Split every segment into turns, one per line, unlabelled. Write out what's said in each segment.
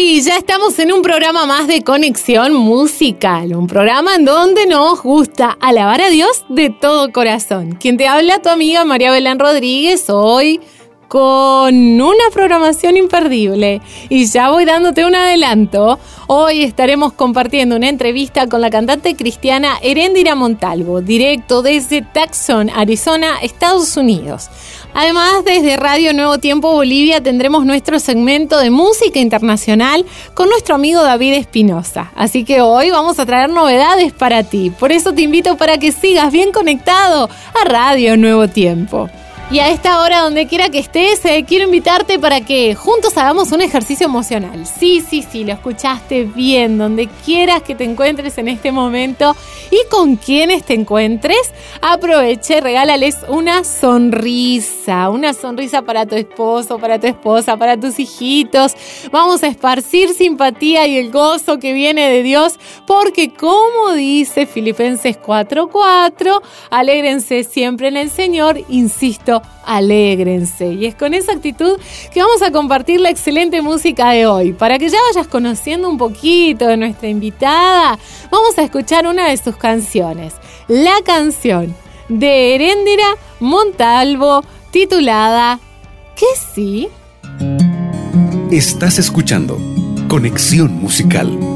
Sí, ya estamos en un programa más de conexión musical, un programa en donde nos gusta alabar a Dios de todo corazón. Quien te habla, tu amiga María Belén Rodríguez, hoy con una programación imperdible. Y ya voy dándote un adelanto. Hoy estaremos compartiendo una entrevista con la cantante cristiana Erendira Montalvo, directo desde Tucson, Arizona, Estados Unidos. Además, desde Radio Nuevo Tiempo Bolivia tendremos nuestro segmento de música internacional con nuestro amigo David Espinosa. Así que hoy vamos a traer novedades para ti. Por eso te invito para que sigas bien conectado a Radio Nuevo Tiempo. Y a esta hora, donde quiera que estés, eh, quiero invitarte para que juntos hagamos un ejercicio emocional. Sí, sí, sí, lo escuchaste bien, donde quieras que te encuentres en este momento y con quienes te encuentres, aproveche regálales una sonrisa, una sonrisa para tu esposo, para tu esposa, para tus hijitos. Vamos a esparcir simpatía y el gozo que viene de Dios, porque como dice Filipenses 4:4, alégrense siempre en el Señor, insisto alégrense. Y es con esa actitud que vamos a compartir la excelente música de hoy. Para que ya vayas conociendo un poquito de nuestra invitada, vamos a escuchar una de sus canciones. La canción de Heréndira Montalvo titulada ¿Qué sí?
Estás escuchando Conexión Musical.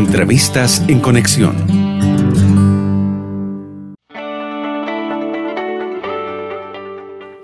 Entrevistas en Conexión.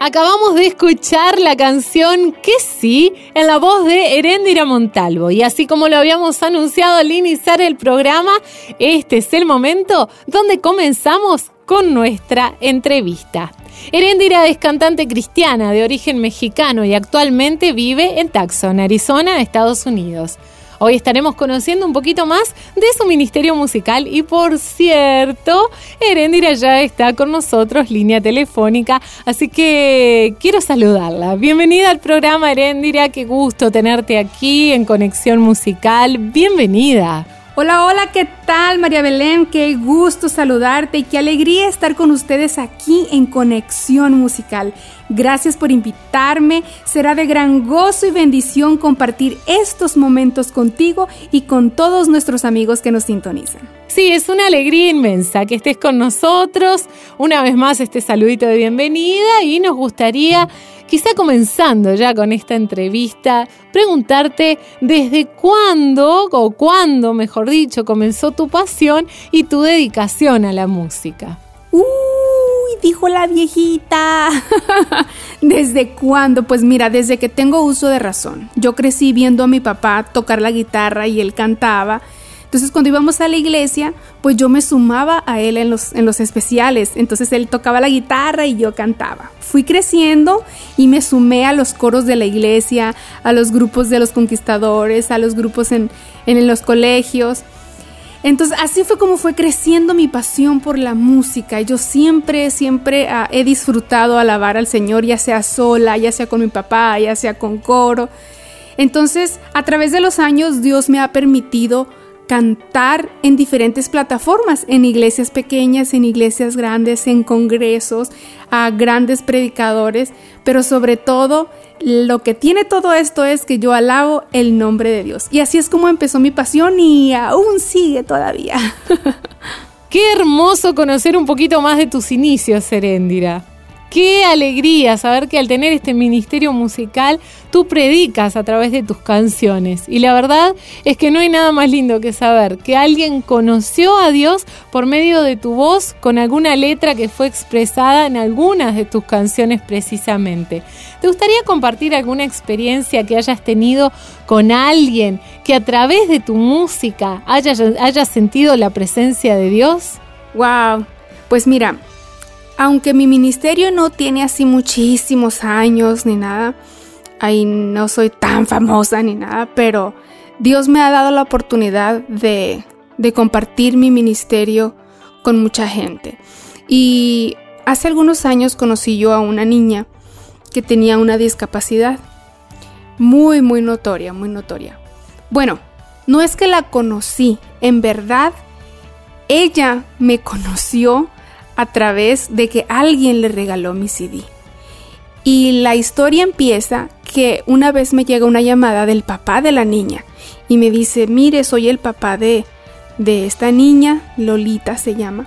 Acabamos de escuchar la canción Que sí en la voz de Heréndira Montalvo. Y así como lo habíamos anunciado al iniciar el programa, este es el momento donde comenzamos con nuestra entrevista. Heréndira es cantante cristiana de origen mexicano y actualmente vive en Tucson, Arizona, Estados Unidos. Hoy estaremos conociendo un poquito más de su ministerio musical y por cierto, Erendira ya está con nosotros, línea telefónica, así que quiero saludarla. Bienvenida al programa Erendira, qué gusto tenerte aquí en Conexión Musical. Bienvenida.
Hola, hola, ¿qué tal María Belén? Qué gusto saludarte y qué alegría estar con ustedes aquí en Conexión Musical. Gracias por invitarme. Será de gran gozo y bendición compartir estos momentos contigo y con todos nuestros amigos que nos sintonizan.
Sí, es una alegría inmensa que estés con nosotros. Una vez más este saludito de bienvenida y nos gustaría quizá comenzando ya con esta entrevista, preguntarte desde cuándo, o cuándo, mejor dicho, comenzó tu pasión y tu dedicación a la música.
Uy, dijo la viejita. ¿Desde cuándo? Pues mira, desde que tengo uso de razón. Yo crecí viendo a mi papá tocar la guitarra y él cantaba entonces cuando íbamos a la iglesia, pues yo me sumaba a él en los, en los especiales. Entonces él tocaba la guitarra y yo cantaba. Fui creciendo y me sumé a los coros de la iglesia, a los grupos de los conquistadores, a los grupos en, en los colegios. Entonces así fue como fue creciendo mi pasión por la música. Yo siempre, siempre ah, he disfrutado alabar al Señor, ya sea sola, ya sea con mi papá, ya sea con coro. Entonces, a través de los años, Dios me ha permitido cantar en diferentes plataformas, en iglesias pequeñas, en iglesias grandes, en congresos, a grandes predicadores, pero sobre todo lo que tiene todo esto es que yo alabo el nombre de Dios. Y así es como empezó mi pasión y aún sigue todavía.
Qué hermoso conocer un poquito más de tus inicios, Serendira. Qué alegría saber que al tener este ministerio musical tú predicas a través de tus canciones. Y la verdad es que no hay nada más lindo que saber que alguien conoció a Dios por medio de tu voz con alguna letra que fue expresada en algunas de tus canciones precisamente. ¿Te gustaría compartir alguna experiencia que hayas tenido con alguien que a través de tu música hayas haya sentido la presencia de Dios?
Wow, pues mira, aunque mi ministerio no tiene así muchísimos años ni nada, ahí no soy tan famosa ni nada, pero Dios me ha dado la oportunidad de, de compartir mi ministerio con mucha gente. Y hace algunos años conocí yo a una niña que tenía una discapacidad muy, muy notoria, muy notoria. Bueno, no es que la conocí, en verdad, ella me conoció a través de que alguien le regaló mi CD. Y la historia empieza que una vez me llega una llamada del papá de la niña y me dice, mire, soy el papá de, de esta niña, Lolita se llama,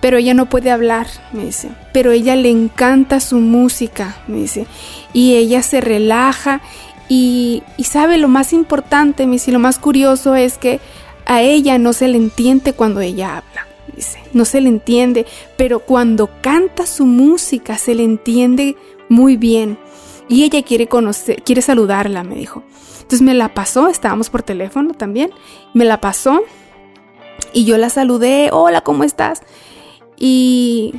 pero ella no puede hablar, me dice, pero ella le encanta su música, me dice, y ella se relaja y, y sabe lo más importante, me dice, lo más curioso es que a ella no se le entiende cuando ella habla no se le entiende, pero cuando canta su música se le entiende muy bien. Y ella quiere conocer, quiere saludarla, me dijo. Entonces me la pasó, estábamos por teléfono también, me la pasó y yo la saludé, hola, ¿cómo estás? Y,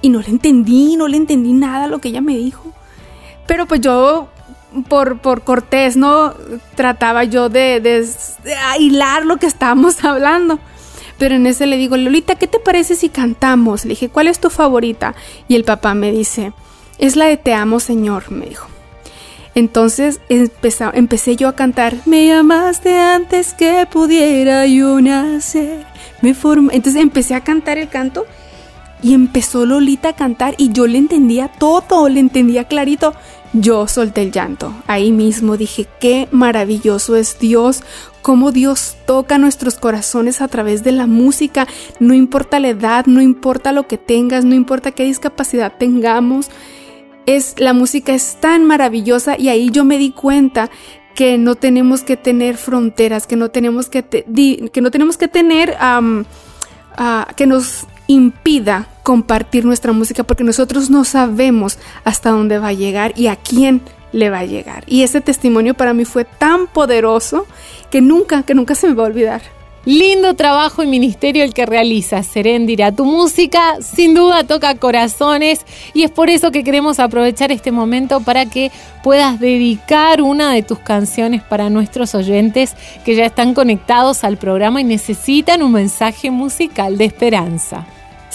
y no le entendí, no le entendí nada lo que ella me dijo. Pero pues yo, por, por cortés, ¿no? Trataba yo de, de, lo que estábamos hablando. Pero en ese le digo, Lolita, ¿qué te parece si cantamos? Le dije, ¿cuál es tu favorita? Y el papá me dice, es la de Te amo, Señor, me dijo. Entonces empecé yo a cantar, me llamaste antes que pudiera yo nacer. Me Entonces empecé a cantar el canto y empezó Lolita a cantar y yo le entendía todo, le entendía clarito. Yo solté el llanto. Ahí mismo dije, qué maravilloso es Dios, cómo Dios toca nuestros corazones a través de la música. No importa la edad, no importa lo que tengas, no importa qué discapacidad tengamos. Es, la música es tan maravillosa y ahí yo me di cuenta que no tenemos que tener fronteras, que no tenemos que, que, no tenemos que tener que nos impida compartir nuestra música porque nosotros no sabemos hasta dónde va a llegar y a quién le va a llegar. Y ese testimonio para mí fue tan poderoso que nunca, que nunca se me va a olvidar.
Lindo trabajo y ministerio el que realiza Serendira. Tu música sin duda toca corazones y es por eso que queremos aprovechar este momento para que puedas dedicar una de tus canciones para nuestros oyentes que ya están conectados al programa y necesitan un mensaje musical de esperanza.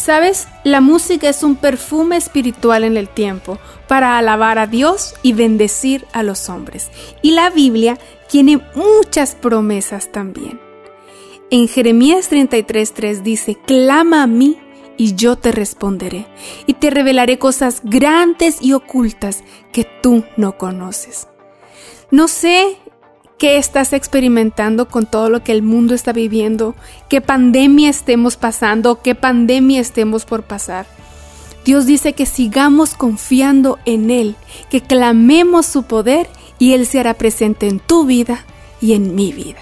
Sabes, la música es un perfume espiritual en el tiempo para alabar a Dios y bendecir a los hombres. Y la Biblia tiene muchas promesas también. En Jeremías 33:3 dice, clama a mí y yo te responderé, y te revelaré cosas grandes y ocultas que tú no conoces. No sé qué estás experimentando con todo lo que el mundo está viviendo, qué pandemia estemos pasando, qué pandemia estemos por pasar. Dios dice que sigamos confiando en Él, que clamemos su poder y Él se hará presente en tu vida y en mi vida.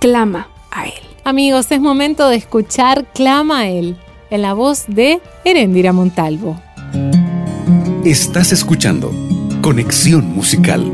Clama a Él.
Amigos, es momento de escuchar Clama a Él, en la voz de Herendira Montalvo.
Estás escuchando Conexión Musical.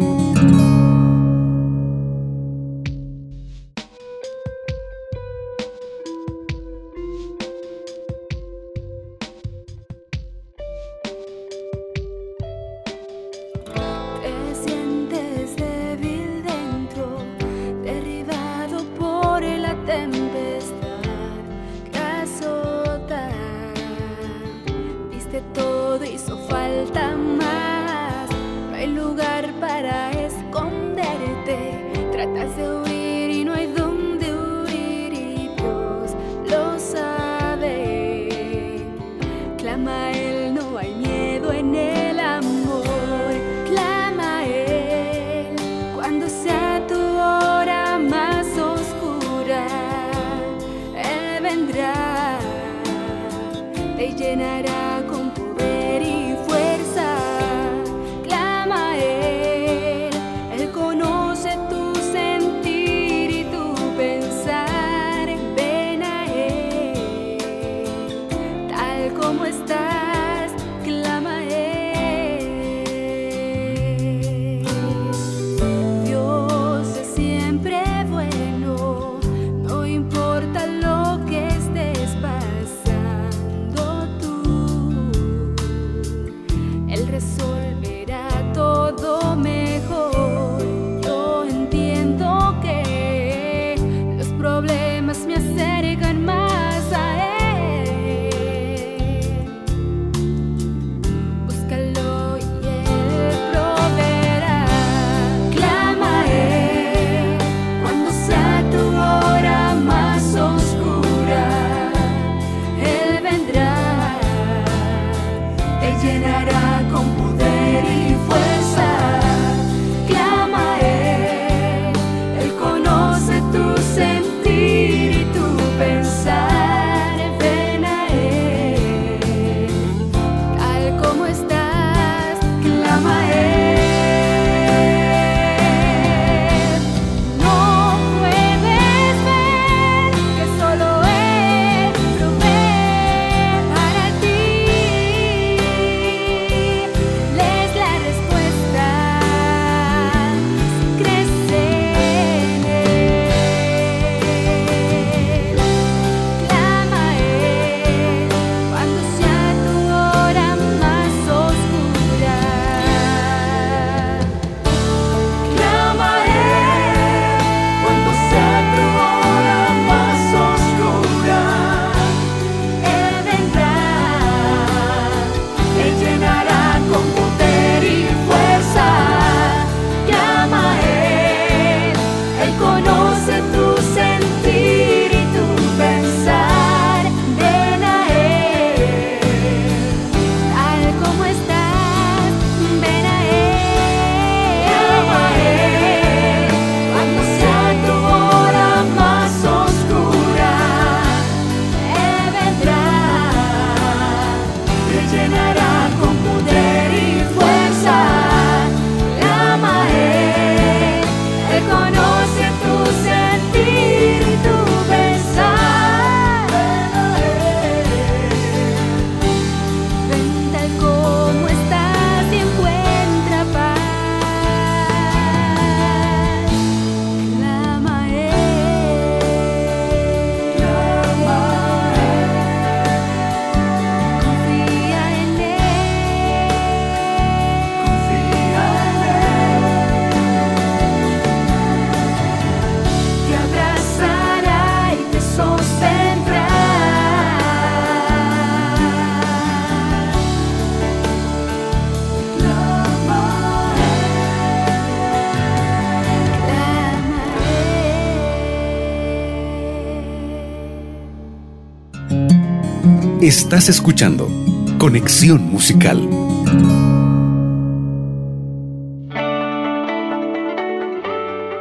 Estás escuchando Conexión Musical.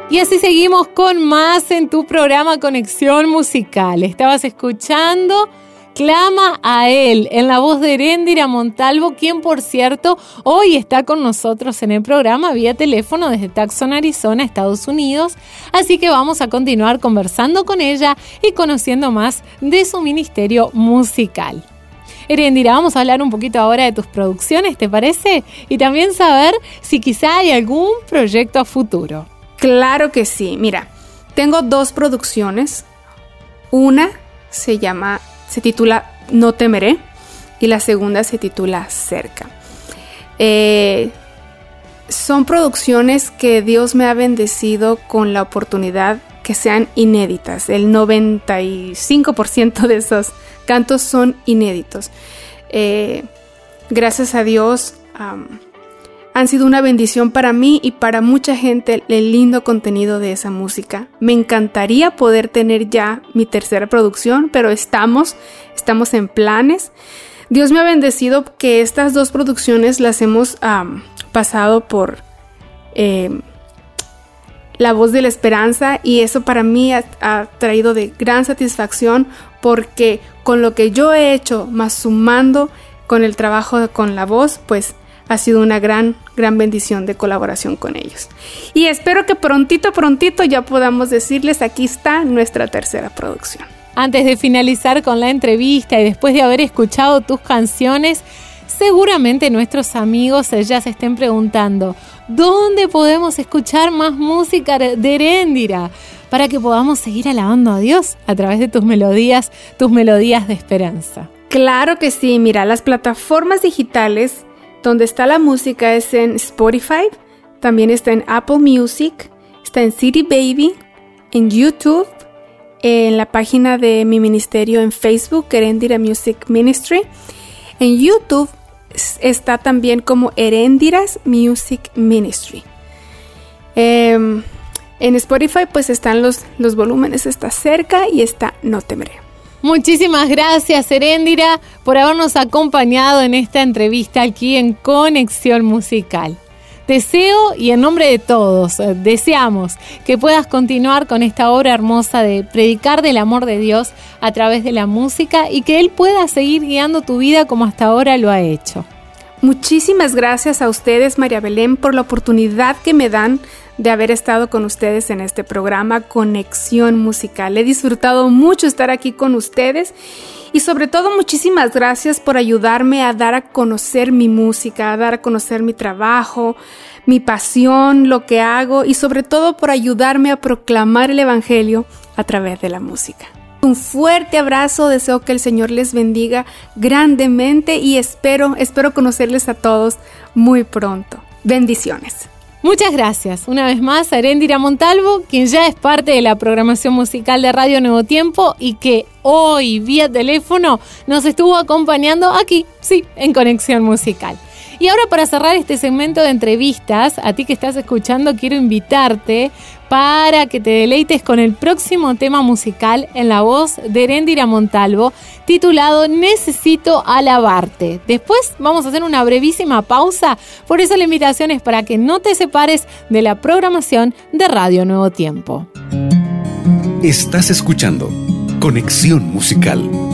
Y así seguimos con más en tu programa Conexión Musical. Estabas escuchando Clama a Él en la voz de Erendira Montalvo, quien por cierto hoy está con nosotros en el programa vía teléfono desde Tucson, Arizona, Estados Unidos. Así que vamos a continuar conversando con ella y conociendo más de su ministerio musical. Erendira, vamos a hablar un poquito ahora de tus producciones, ¿te parece? Y también saber si quizá hay algún proyecto a futuro.
Claro que sí. Mira, tengo dos producciones. Una se llama, se titula No temeré y la segunda se titula Cerca. Eh, son producciones que Dios me ha bendecido con la oportunidad que sean inéditas. El 95% de esos cantos son inéditos. Eh, gracias a Dios han sido una bendición para mí y para mucha gente el lindo contenido de esa música. Me encantaría poder tener ya mi tercera producción, pero estamos, estamos en planes. Dios me ha bendecido que estas dos producciones las hemos pasado por em, la voz de la esperanza y eso para mí ha, ha, traído de gran satisfacción porque con lo que yo he hecho, más sumando con el trabajo con la voz, pues ha sido una gran, gran bendición de colaboración con ellos. Y espero que prontito, prontito ya podamos decirles, aquí está nuestra tercera producción.
Antes de finalizar con la entrevista y después de haber escuchado tus canciones, seguramente nuestros amigos ya se estén preguntando, ¿dónde podemos escuchar más música de Heréndira? Para que podamos seguir alabando a Dios a través de tus melodías, tus melodías de esperanza.
Claro que sí, mira, las plataformas digitales donde está la música es en Spotify, también está en Apple Music, está en City Baby, en YouTube, en la página de mi ministerio en Facebook, Erendira Music Ministry. En YouTube está también como Erendiras Music Ministry. Em, en Spotify pues están los, los volúmenes, está cerca y está No Temeré.
Muchísimas gracias, Heréndira, por habernos acompañado en esta entrevista aquí en Conexión Musical. Deseo y en nombre de todos, eh, deseamos que puedas continuar con esta obra hermosa de predicar del amor de Dios a través de la música y que Él pueda seguir guiando tu vida como hasta ahora lo ha hecho.
Muchísimas gracias a ustedes, María Belén, por la oportunidad que me dan de haber estado con ustedes en este programa Conexión Musical. He disfrutado mucho estar aquí con ustedes y sobre todo muchísimas gracias por ayudarme a dar a conocer mi música, a dar a conocer mi trabajo, mi pasión, lo que hago y sobre todo por ayudarme a proclamar el Evangelio a través de la música. Un fuerte abrazo, deseo que el Señor les bendiga grandemente y espero, espero conocerles a todos muy pronto. Bendiciones.
Muchas gracias una vez más a Montalvo, quien ya es parte de la programación musical de Radio Nuevo Tiempo y que hoy vía teléfono nos estuvo acompañando aquí, sí, en Conexión Musical. Y ahora para cerrar este segmento de entrevistas, a ti que estás escuchando, quiero invitarte para que te deleites con el próximo tema musical en la voz de Erendira Montalvo, titulado Necesito alabarte. Después vamos a hacer una brevísima pausa, por eso la invitación es para que no te separes de la programación de Radio Nuevo Tiempo.
Estás escuchando Conexión Musical.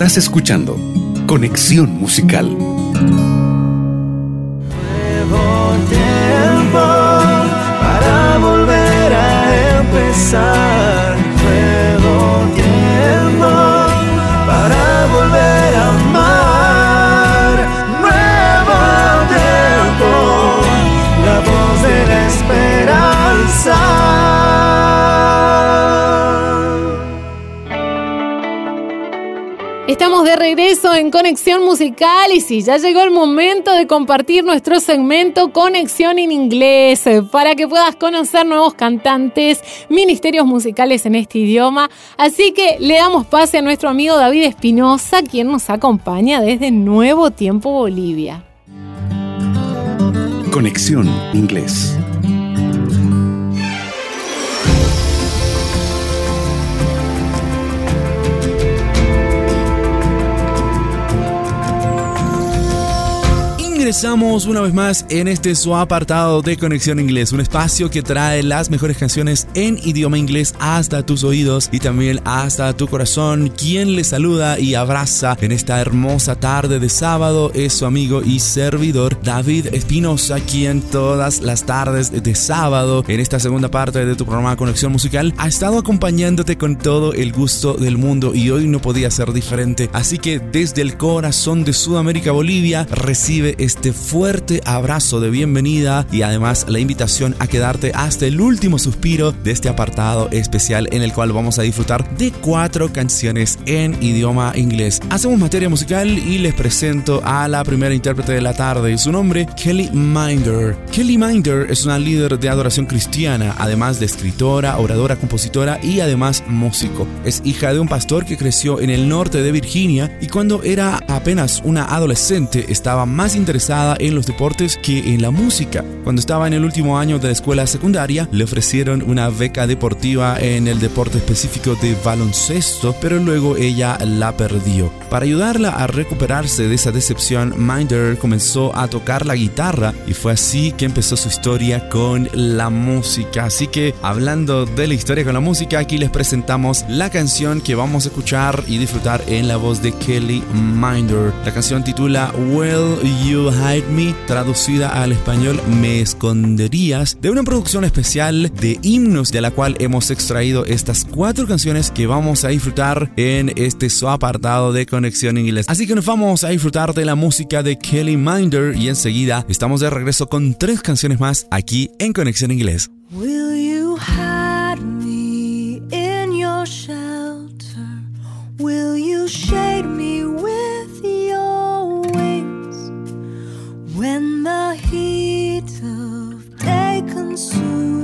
Estás escuchando Conexión Musical.
Nuevo tiempo para volver a empezar. Nuevo tiempo para volver a amar. Nuevo tiempo, la voz de la esperanza.
Estamos de regreso en Conexión Musical y sí, ya llegó el momento de compartir nuestro segmento Conexión en Inglés eh, para que puedas conocer nuevos cantantes, ministerios musicales en este idioma. Así que le damos pase a nuestro amigo David Espinosa, quien nos acompaña desde Nuevo Tiempo Bolivia.
Conexión Inglés.
Ingresamos una vez más en este su apartado de Conexión Inglés, un espacio que trae las mejores canciones en idioma inglés hasta tus oídos y también hasta tu corazón. Quien le saluda y abraza en esta hermosa tarde de sábado es su amigo y servidor David Espinosa, quien todas las tardes de sábado en esta segunda parte de tu programa Conexión Musical ha estado acompañándote con todo el gusto del mundo y hoy no podía ser diferente. Así que desde el corazón de Sudamérica, Bolivia, recibe este este fuerte abrazo de bienvenida y además la invitación a quedarte hasta el último suspiro de este apartado especial en el cual vamos a disfrutar de cuatro canciones en idioma inglés. Hacemos materia musical y les presento a la primera intérprete de la tarde. Su nombre, Kelly Minder. Kelly Minder es una líder de adoración cristiana, además de escritora, oradora, compositora y además músico. Es hija de un pastor que creció en el norte de Virginia y cuando era apenas una adolescente estaba más interesada en los deportes que en la música. Cuando estaba en el último año de la escuela secundaria, le ofrecieron una beca deportiva en el deporte específico de baloncesto, pero luego ella la perdió. Para ayudarla a recuperarse de esa decepción, Minder comenzó a tocar la guitarra y fue así que empezó su historia con la música. Así que hablando de la historia con la música, aquí les presentamos la canción que vamos a escuchar y disfrutar en la voz de Kelly Minder. La canción titula Will You Hide Me, traducida al español Me Esconderías, de una producción especial de himnos de la cual hemos extraído estas cuatro canciones que vamos a disfrutar en este su apartado de Conexión Inglés. Así que nos vamos a disfrutar de la música de Kelly Minder y enseguida estamos de regreso con tres canciones más aquí en Conexión Inglés.
soon.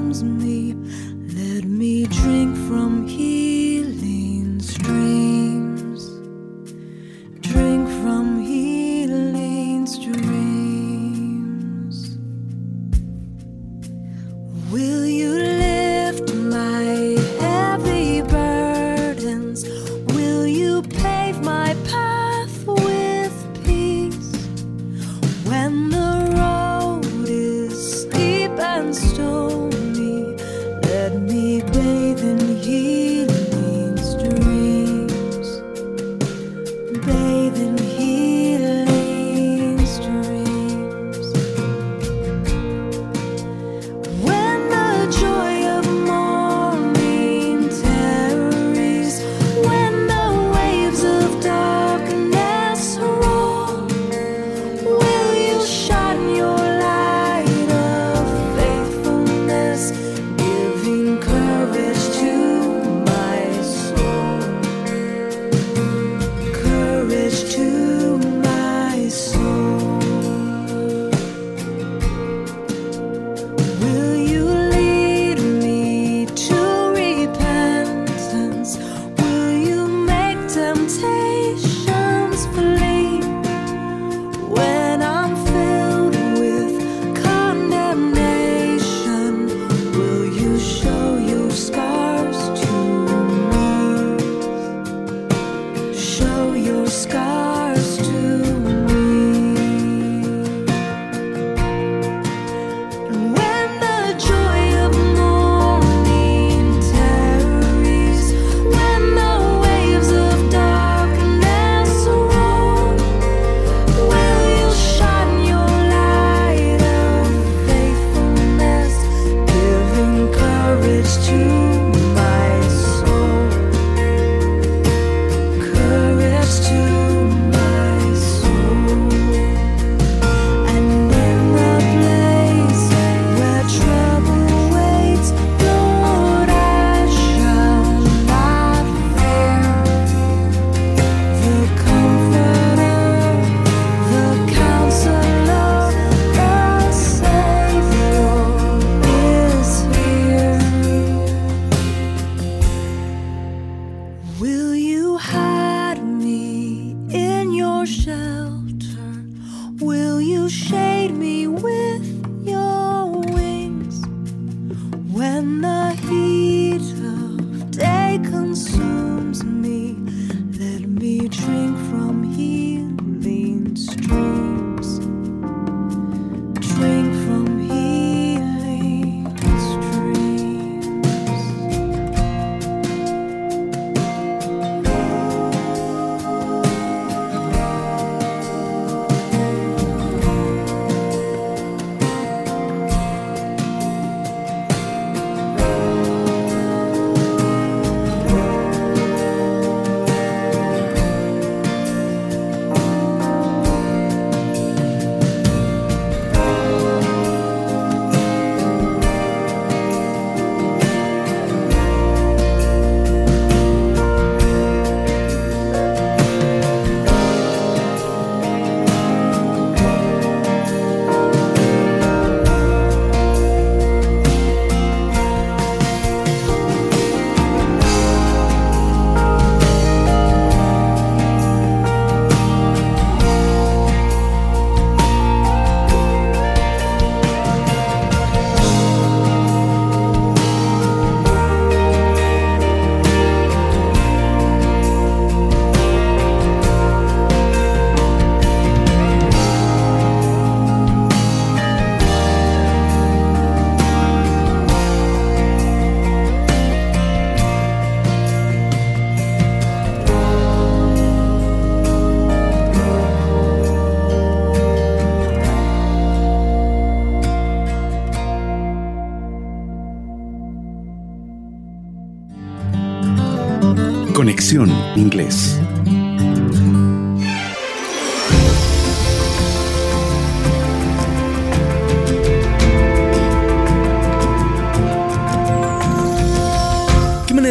Conexión Inglés.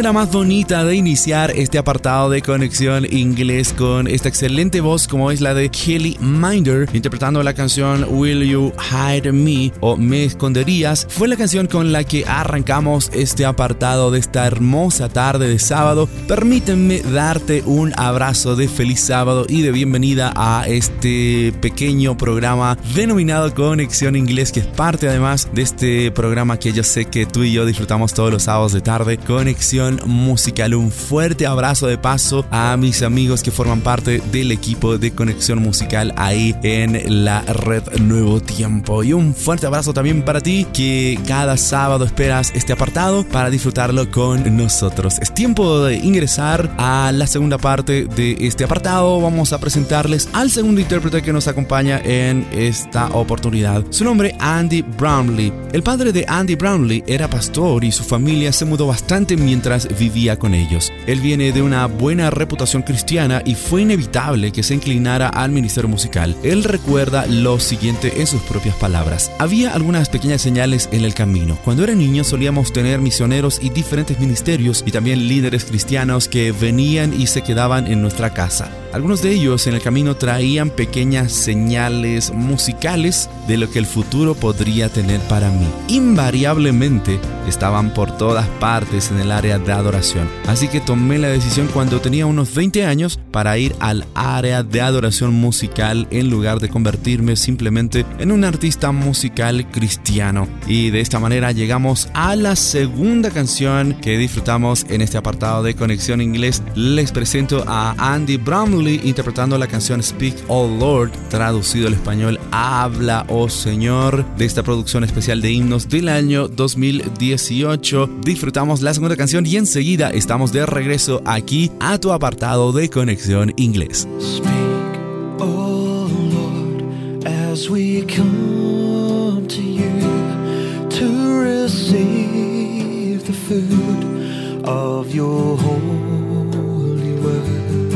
Manera más bonita de iniciar este apartado de conexión inglés con esta excelente voz como es la de Kelly Minder interpretando la canción Will You Hide Me o Me Esconderías. Fue la canción con la que arrancamos este apartado de esta hermosa tarde de sábado. Permítanme darte un abrazo de feliz sábado y de bienvenida a este pequeño programa denominado Conexión Inglés que es parte además de este programa que yo sé que tú y yo disfrutamos todos los sábados de tarde. Conexión musical. Un fuerte abrazo de paso a mis amigos que forman parte del equipo de conexión musical ahí en la red Nuevo Tiempo. Y un fuerte abrazo también para ti que cada sábado esperas este apartado para disfrutarlo con nosotros. Es tiempo de ingresar a la segunda parte de este apartado. Vamos a presentarles al segundo intérprete que nos acompaña en esta oportunidad. Su nombre Andy Brownlee. El padre de Andy Brownlee era pastor y su familia se mudó bastante mientras vivía con ellos. Él viene de una buena reputación cristiana y fue inevitable que se inclinara al ministerio musical. Él recuerda lo siguiente en sus propias palabras. Había algunas pequeñas señales en el camino. Cuando era niño solíamos tener misioneros y diferentes ministerios y también líderes cristianos que venían y se quedaban en nuestra casa. Algunos de ellos en el camino traían pequeñas señales musicales de lo que el futuro podría tener para mí. Invariablemente estaban por todas partes en el área de adoración. Así que tomé la decisión cuando tenía unos 20 años para ir al área de adoración musical en lugar de convertirme simplemente en un artista musical cristiano. Y de esta manera llegamos a la segunda canción que disfrutamos en este apartado de Conexión Inglés. Les presento a Andy Bromley interpretando la canción Speak Oh Lord, traducido al español Habla Oh Señor, de esta producción especial de himnos del año 2018. Disfrutamos la segunda canción y enseguida estamos de regreso aquí a tu apartado de Conexión Inglés.
Speak, oh Lord, as we come to you to receive the food of your holy word.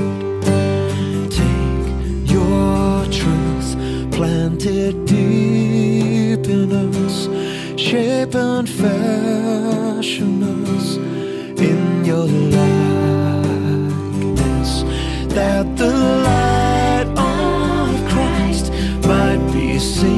Take your truth planted deep in us, shape and fashion us your likeness, that the light of Christ might be seen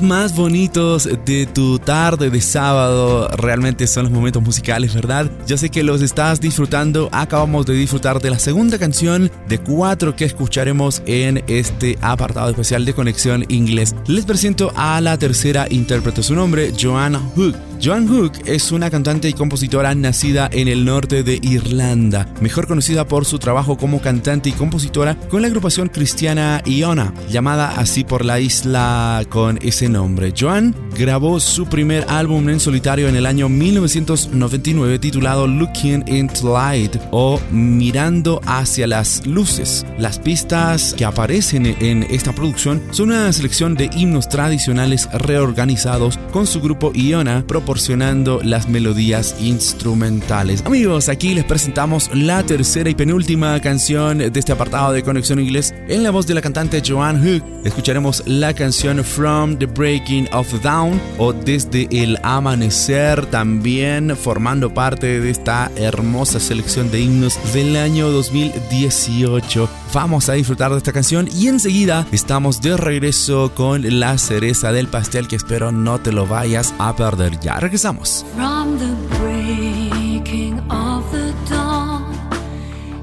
momentos más bonitos de tu tarde de sábado realmente son los momentos musicales, ¿verdad? Ya sé que los estás disfrutando. Acabamos de disfrutar de la segunda canción de cuatro que escucharemos en este apartado especial de Conexión Inglés. Les presento a la tercera intérprete. Su nombre, Joanna Hook. Joan Hook es una cantante y compositora nacida en el norte de Irlanda, mejor conocida por su trabajo como cantante y compositora con la agrupación cristiana Iona, llamada así por la isla con ese nombre. Joan grabó su primer álbum en solitario en el año 1999 titulado Looking into Light o Mirando hacia las luces. Las pistas que aparecen en esta producción son una selección de himnos tradicionales reorganizados con su grupo Iona proporcionando las melodías instrumentales. Amigos, aquí les presentamos la tercera y penúltima canción de este apartado de Conexión Inglés en la voz de la cantante Joanne Hook. Escucharemos la canción From the Breaking of Dawn o Desde el Amanecer, también formando parte de esta hermosa selección de himnos del año 2018. Vamos a disfrutar de esta canción y enseguida estamos de regreso con la cereza del pastel que espero no te lo vayas a perder. Ya regresamos.
From the of the dawn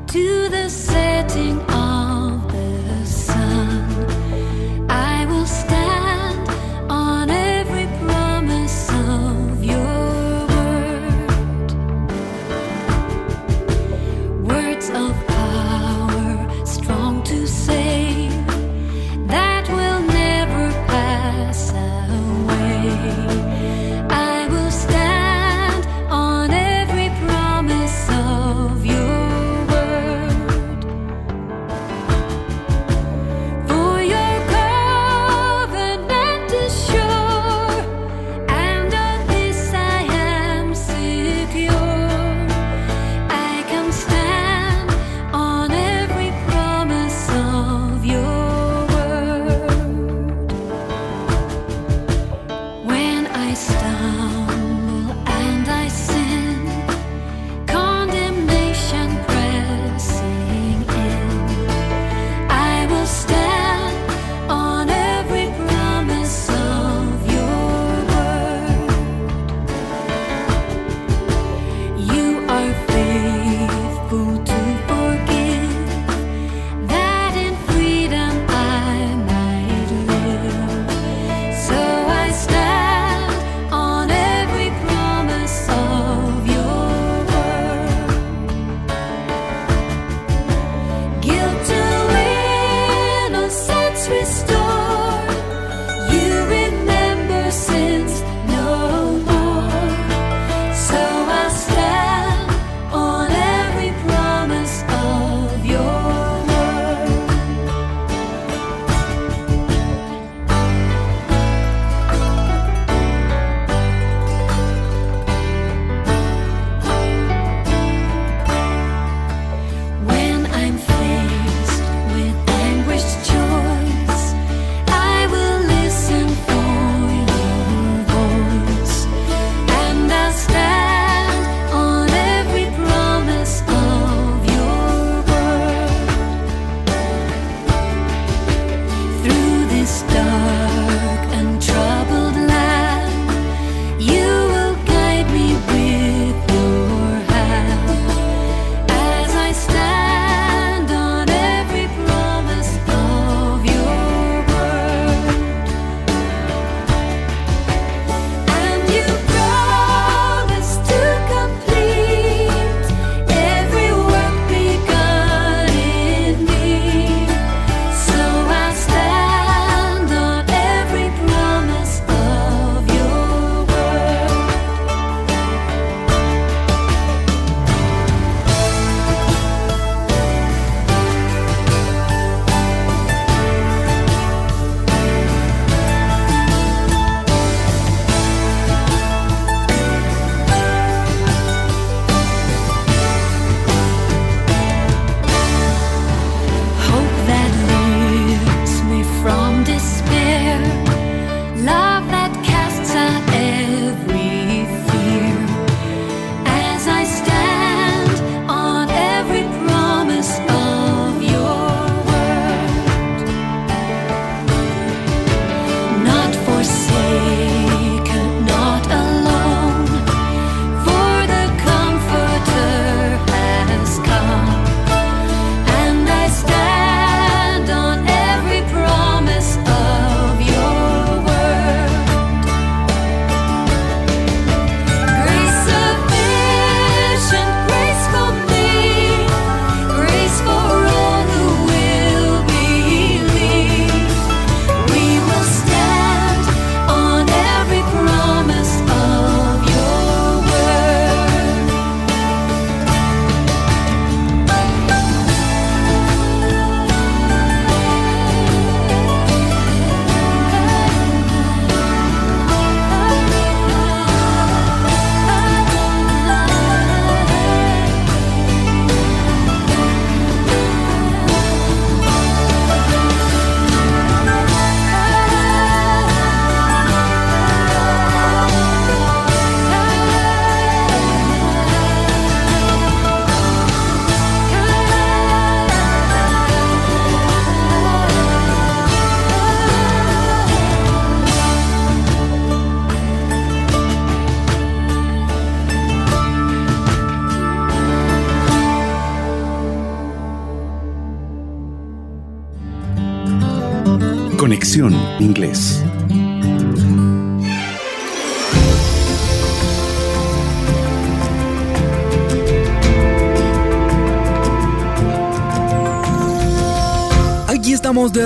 to the setting of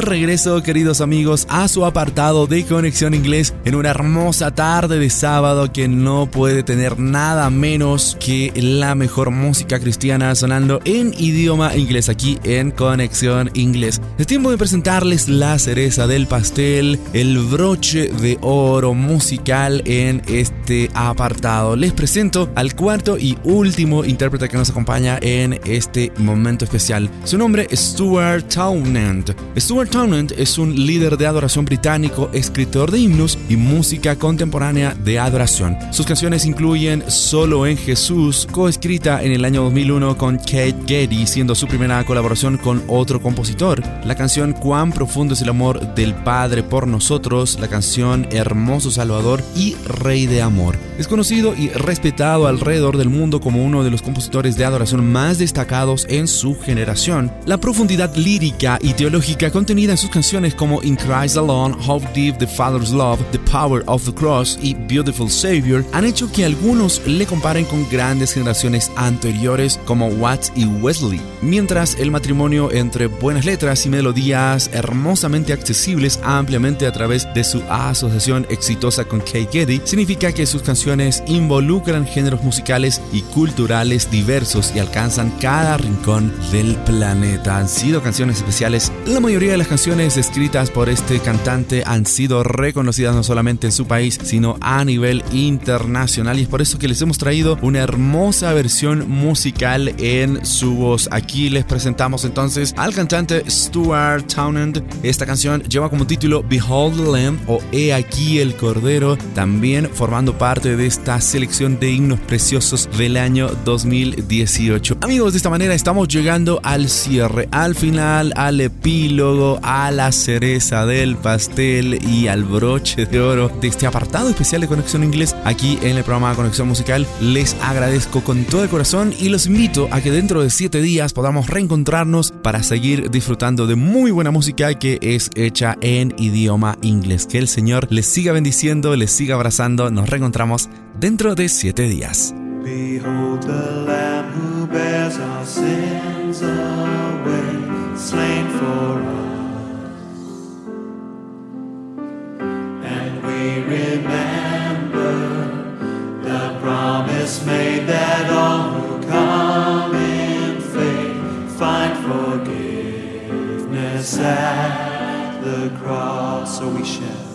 regreso, queridos amigos, a su apartado de Conexión Inglés en una hermosa tarde de sábado que no puede tener nada menos que la mejor música cristiana sonando en idioma inglés aquí en Conexión Inglés. Es tiempo de presentarles la cereza del pastel, el broche de oro musical en este apartado. Les presento al cuarto y último intérprete que nos acompaña en este momento especial. Su nombre es Stuart Townend. Stuart Townend es un líder de adoración británico, escritor de himnos y música contemporánea de adoración. Sus canciones incluyen Solo en Jesús, coescrita en el año 2001 con Kate Getty, siendo su primera colaboración con otro compositor. La canción Cuán profundo es el amor del Padre por nosotros, la canción Hermoso Salvador y Rey de Amor. Es conocido y respetado alrededor del mundo como uno de los compositores de adoración más destacados en su generación. La profundidad lírica y teológica contenida en sus canciones como In Christ Alone, How Deep the Father's Love, The Power of the Cross y Beautiful Savior han hecho que algunos le comparen con grandes generaciones anteriores como Watts y Wesley, mientras el matrimonio entre buenas letras y melodías hermosamente accesibles ampliamente a través de su asociación exitosa con Kate Getty significa que sus canciones involucran géneros musicales y culturales diversos y alcanzan cada rincón del planeta. Han sido canciones especiales la mayoría de las canciones escritas por este cantante han sido reconocidas no solamente en su país, sino a nivel internacional y es por eso que les hemos traído una hermosa versión musical en su voz. Aquí les presentamos entonces al cantante Stuart Townend. Esta canción lleva como título Behold the Lamb o He aquí el Cordero, también formando parte de esta selección de himnos preciosos del año 2018. Amigos, de esta manera estamos llegando al cierre, al final, al epílogo, a la cereza del pastel y al broche de oro de este apartado especial de Conexión Inglés aquí en el programa Conexión Musical. Les agradezco con todo el corazón y los invito a que dentro de 7 días podamos reencontrarnos para seguir disfrutando de muy buena música que es hecha en idioma inglés. Que el Señor les siga bendiciendo, les siga abrazando. Nos reencontramos dentro de 7 días.
Behold. Remember the promise made that all who come in faith find forgiveness at the cross. So we share,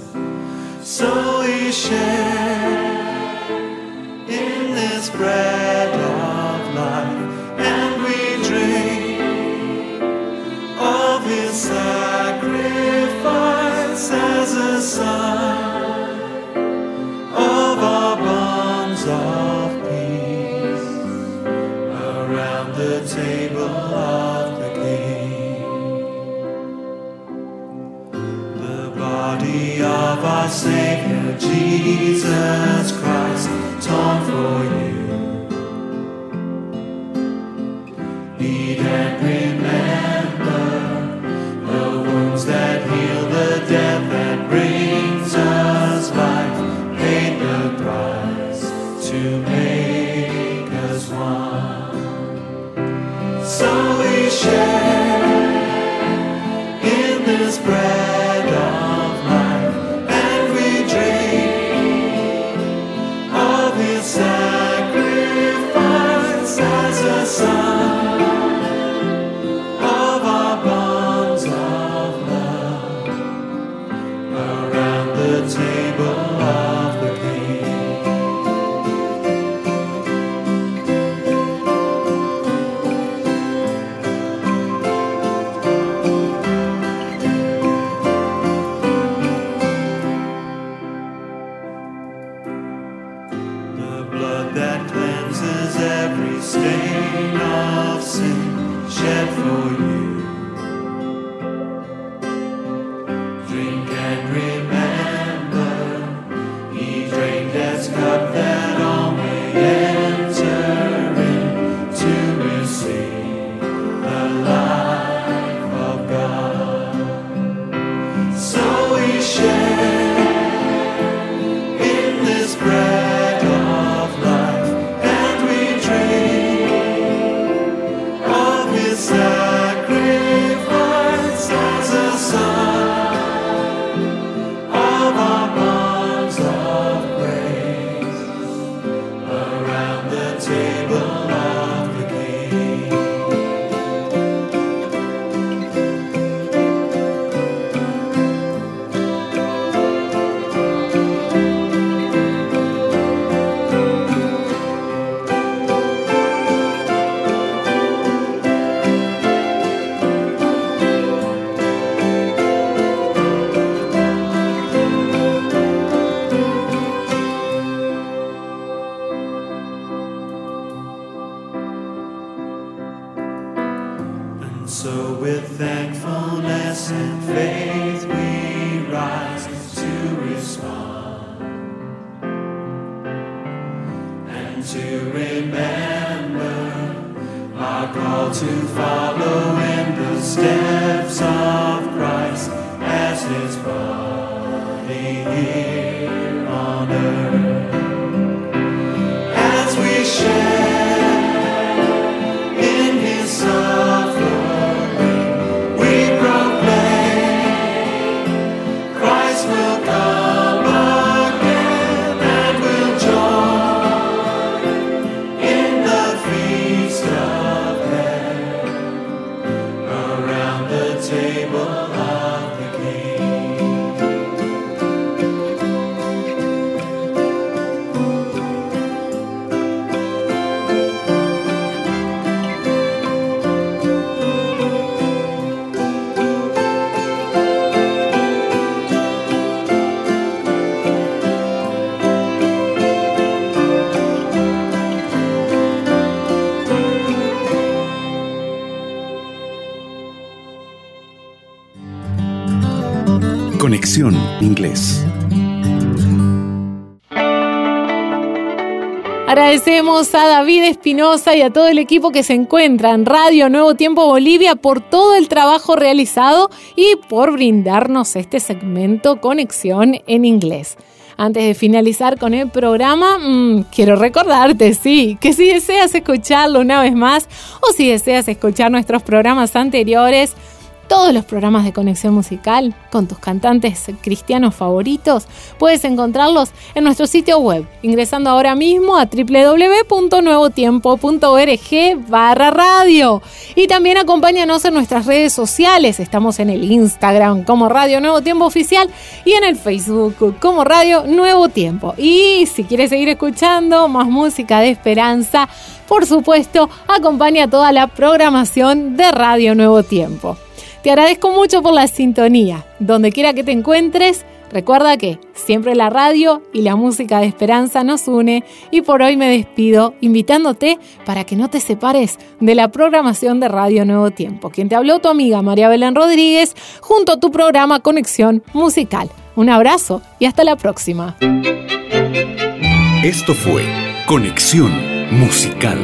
so we share in this bread of life, and we drink of His sacrifice as a sign of our Savior Jesus Christ, torn for you.
Inglés.
Agradecemos a David Espinosa y a todo el equipo que se encuentra en Radio Nuevo Tiempo Bolivia por todo el trabajo realizado y por brindarnos este segmento Conexión en Inglés. Antes de finalizar con el programa, mmm, quiero recordarte, sí, que si deseas escucharlo una vez más o si deseas escuchar nuestros programas anteriores, todos los programas de conexión musical con tus cantantes cristianos favoritos, puedes encontrarlos en nuestro sitio web, ingresando ahora mismo a www.nuevotiempo.org barra radio. Y también acompáñanos en nuestras redes sociales, estamos en el Instagram como Radio Nuevo Tiempo Oficial y en el Facebook como Radio Nuevo Tiempo. Y si quieres seguir escuchando más música de esperanza, por supuesto, acompaña toda la programación de Radio Nuevo Tiempo. Te agradezco mucho por la sintonía. Donde quiera que te encuentres, recuerda que siempre la radio y la música de esperanza nos une y por hoy me despido invitándote para que no te separes de la programación de Radio Nuevo Tiempo. Quien te habló tu amiga María Belén Rodríguez junto a tu programa Conexión Musical. Un abrazo y hasta la próxima.
Esto fue Conexión Musical.